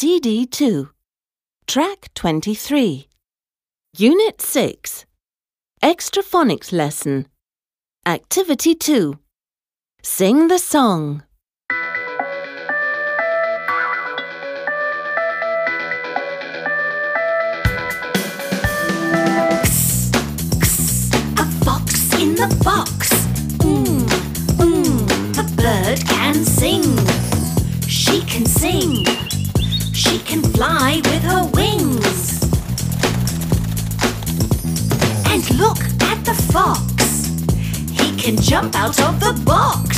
CD 2, Track 23, Unit 6, Extra Phonics Lesson, Activity 2. Sing the song. A fox in the box. Mm, mm, the bird can sing. She can sing. She can fly with her wings. And look at the fox. He can jump out of the box.